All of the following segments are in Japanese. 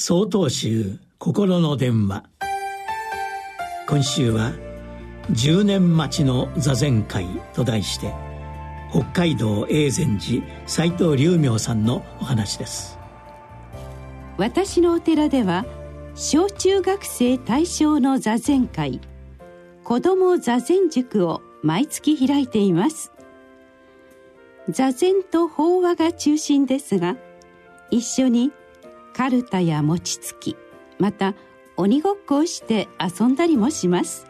総統集心の電話。今週は「10年待ちの座禅会」と題して北海道永禅寺斎藤龍明さんのお話です。私のお寺では小中学生対象の座禅会子ども座禅塾を毎月開いています。座禅と法話が中心ですが一緒にカルタや餅つきまた鬼ごっこをして遊んだりもします。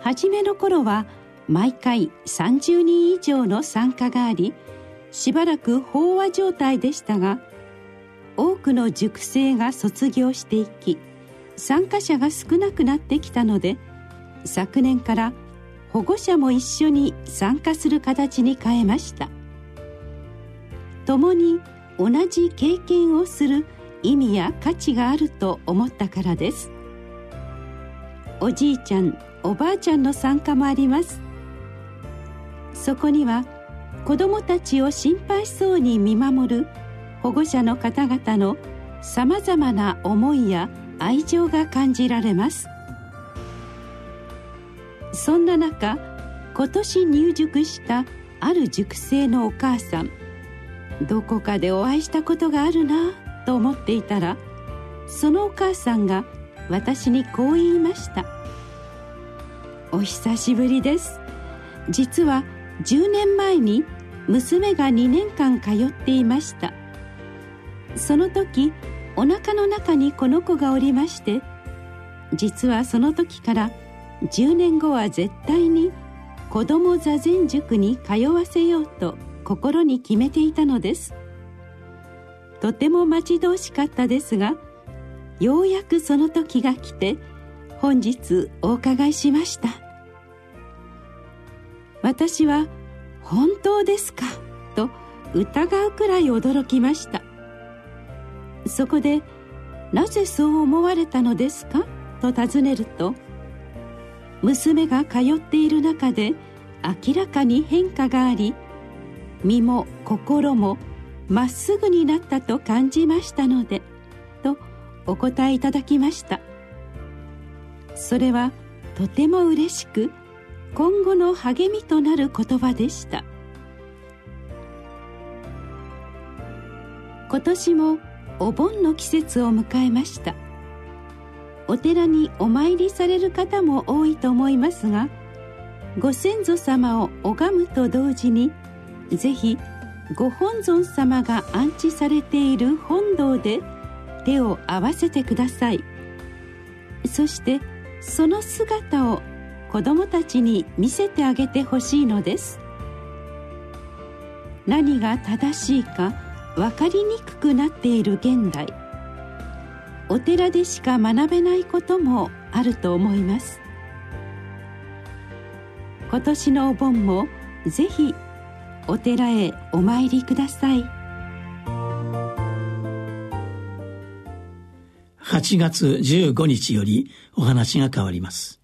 初めの頃は毎回30人以上の参加がありしばらく飽和状態でしたが多くの塾生が卒業していき参加者が少なくなってきたので昨年から保護者も一緒に参加する形に変えました。共に同じ経験をする意味や価値があると思ったからです。おじいちゃんおばあちゃんの参加もあります。そこには子どもたちを心配そうに見守る保護者の方々のさまざまな思いや愛情が感じられます。そんな中今年入塾したある塾生のお母さんどこかでお会いしたことがあるなと思っていたらそのお母さんが私にこう言いました「お久しぶりです。実は10年前に娘が2年間通っていました」その時お腹の中にこの子がおりまして実はその時から10年後は絶対に子ども座禅塾に通わせようと心に決めていたのですとても待ち遠しかったですがようやくその時が来て本日お伺いしました私は「本当ですか?」と疑うくらい驚きましたそこで「なぜそう思われたのですか?」と尋ねると娘が通っている中で明らかに変化があり身も心もまっすぐになったと感じましたのでとお答えいただきました。それはとても嬉しく今後の励みとなる言葉でした。今年もお盆の季節を迎えました。お寺にお参りされる方も多いと思いますがご先祖様を拝むと同時にぜひご本尊様が安置されている本堂で手を合わせてください。そしてその姿を子どもたちに見せてあげてほしいのです。何が正しいか分かりにくくなっている現代。お寺でしか学べないこともあると思います。今年のお盆もぜひお寺へお参りください。8月15日よりお話が変わります。